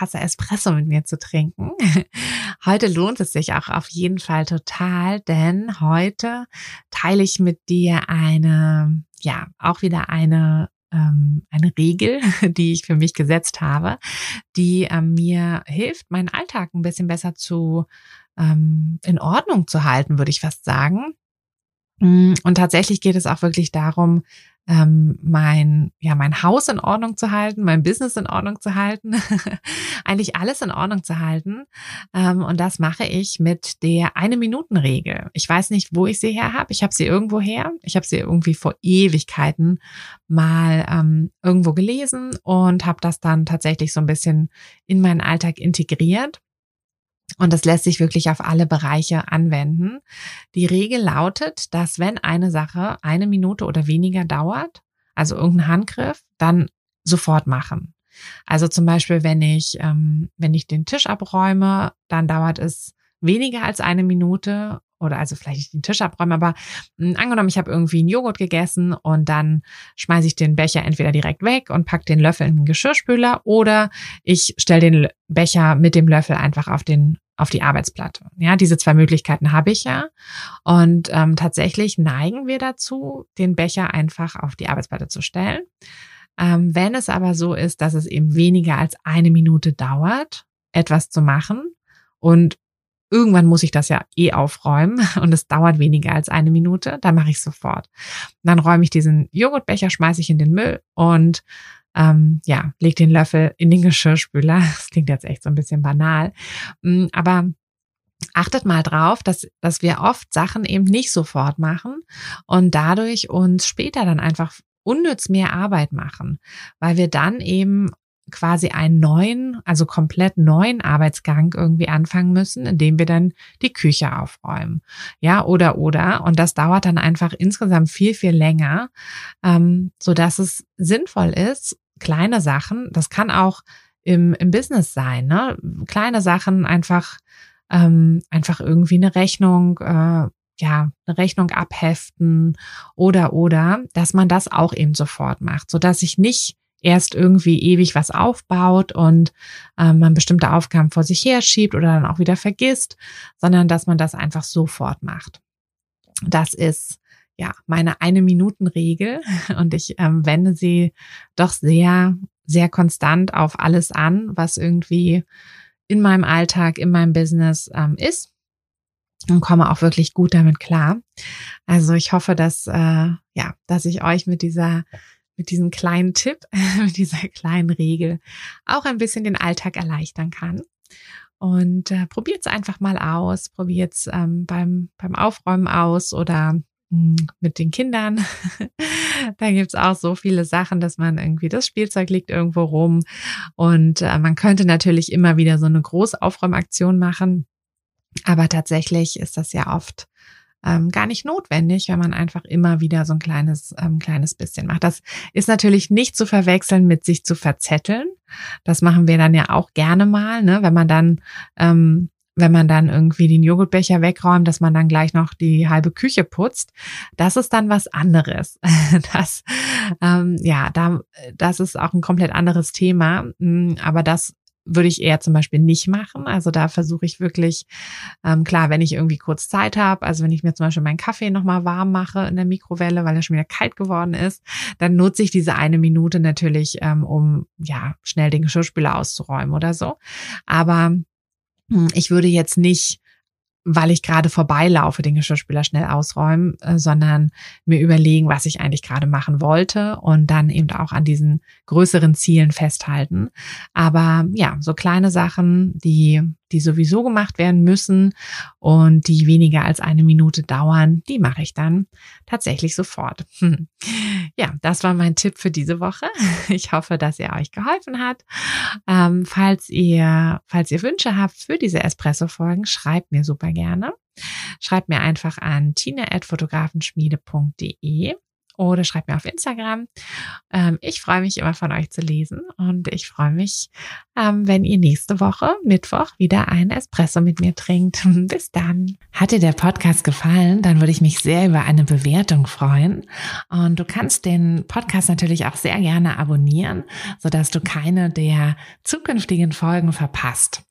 Tasse Espresso mit mir zu trinken. Heute lohnt es sich auch auf jeden Fall total, denn heute teile ich mit dir eine, ja, auch wieder eine ähm, eine Regel, die ich für mich gesetzt habe, die ähm, mir hilft, meinen Alltag ein bisschen besser zu ähm, in Ordnung zu halten, würde ich fast sagen. Mm, und tatsächlich geht es auch wirklich darum, ähm, mein, ja, mein Haus in Ordnung zu halten, mein Business in Ordnung zu halten, eigentlich alles in Ordnung zu halten. Ähm, und das mache ich mit der Eine-Minuten-Regel. Ich weiß nicht, wo ich sie her habe. Ich habe sie irgendwo her. Ich habe sie irgendwie vor Ewigkeiten mal ähm, irgendwo gelesen und habe das dann tatsächlich so ein bisschen in meinen Alltag integriert. Und das lässt sich wirklich auf alle Bereiche anwenden. Die Regel lautet, dass wenn eine Sache eine Minute oder weniger dauert, also irgendein Handgriff, dann sofort machen. Also zum Beispiel, wenn ich, ähm, wenn ich den Tisch abräume, dann dauert es weniger als eine Minute oder also vielleicht nicht den Tisch abräumen, aber mh, hm, angenommen, ich habe irgendwie einen Joghurt gegessen und dann schmeiße ich den Becher entweder direkt weg und pack den Löffel in den Geschirrspüler oder ich stelle den Becher mit dem Löffel einfach auf den auf die Arbeitsplatte. Ja, diese zwei Möglichkeiten habe ich ja. Und ähm, tatsächlich neigen wir dazu, den Becher einfach auf die Arbeitsplatte zu stellen. Ähm, wenn es aber so ist, dass es eben weniger als eine Minute dauert, etwas zu machen und irgendwann muss ich das ja eh aufräumen und es dauert weniger als eine Minute, dann mache ich sofort. Dann räume ich diesen Joghurtbecher, schmeiße ich in den Müll und ähm, ja, leg den Löffel in den Geschirrspüler. Das klingt jetzt echt so ein bisschen banal, mm, aber achtet mal drauf, dass, dass wir oft Sachen eben nicht sofort machen und dadurch uns später dann einfach unnütz mehr Arbeit machen, weil wir dann eben quasi einen neuen, also komplett neuen Arbeitsgang irgendwie anfangen müssen, indem wir dann die Küche aufräumen. Ja, oder, oder. Und das dauert dann einfach insgesamt viel, viel länger, ähm, so dass es sinnvoll ist, kleine Sachen, das kann auch im, im Business sein, ne? Kleine Sachen einfach, ähm, einfach irgendwie eine Rechnung, äh, ja, eine Rechnung abheften oder, oder, dass man das auch eben sofort macht, so dass ich nicht erst irgendwie ewig was aufbaut und ähm, man bestimmte Aufgaben vor sich her schiebt oder dann auch wieder vergisst, sondern dass man das einfach sofort macht. Das ist ja meine eine Minuten Regel und ich ähm, wende sie doch sehr sehr konstant auf alles an, was irgendwie in meinem Alltag, in meinem Business ähm, ist und komme auch wirklich gut damit klar. Also ich hoffe, dass äh, ja, dass ich euch mit dieser mit diesem kleinen Tipp, mit dieser kleinen Regel auch ein bisschen den Alltag erleichtern kann. Und äh, probiert es einfach mal aus, probiert es ähm, beim, beim Aufräumen aus oder hm, mit den Kindern. da gibt's auch so viele Sachen, dass man irgendwie, das Spielzeug liegt irgendwo rum. Und äh, man könnte natürlich immer wieder so eine große Aufräumaktion machen. Aber tatsächlich ist das ja oft ähm, gar nicht notwendig, wenn man einfach immer wieder so ein kleines, ähm, kleines bisschen macht. Das ist natürlich nicht zu verwechseln mit sich zu verzetteln. Das machen wir dann ja auch gerne mal, ne? wenn man dann ähm, wenn man dann irgendwie den Joghurtbecher wegräumt, dass man dann gleich noch die halbe Küche putzt, das ist dann was anderes. Das, ähm, ja, da, das ist auch ein komplett anderes Thema. Mm, aber das würde ich eher zum Beispiel nicht machen. Also da versuche ich wirklich, ähm, klar, wenn ich irgendwie kurz Zeit habe, also wenn ich mir zum Beispiel meinen Kaffee nochmal warm mache in der Mikrowelle, weil er schon wieder kalt geworden ist, dann nutze ich diese eine Minute natürlich, ähm, um ja schnell den Geschirrspüler auszuräumen oder so. Aber hm, ich würde jetzt nicht weil ich gerade vorbeilaufe, den Geschirrspüler schnell ausräumen, äh, sondern mir überlegen, was ich eigentlich gerade machen wollte und dann eben auch an diesen größeren Zielen festhalten. Aber ja, so kleine Sachen, die, die sowieso gemacht werden müssen und die weniger als eine Minute dauern, die mache ich dann tatsächlich sofort. Ja, das war mein Tipp für diese Woche. Ich hoffe, dass er euch geholfen hat. Ähm, falls ihr, falls ihr Wünsche habt für diese Espresso-Folgen, schreibt mir super gerne. Schreibt mir einfach an tine.fotografenschmiede.de oder schreibt mir auf Instagram. Ähm, ich freue mich immer von euch zu lesen und ich freue mich, ähm, wenn ihr nächste Woche, Mittwoch, wieder einen Espresso mit mir trinkt. Bis dann. Hat dir der Podcast gefallen, dann würde ich mich sehr über eine Bewertung freuen. Und du kannst den Podcast natürlich auch sehr gerne abonnieren, sodass du keine der zukünftigen Folgen verpasst.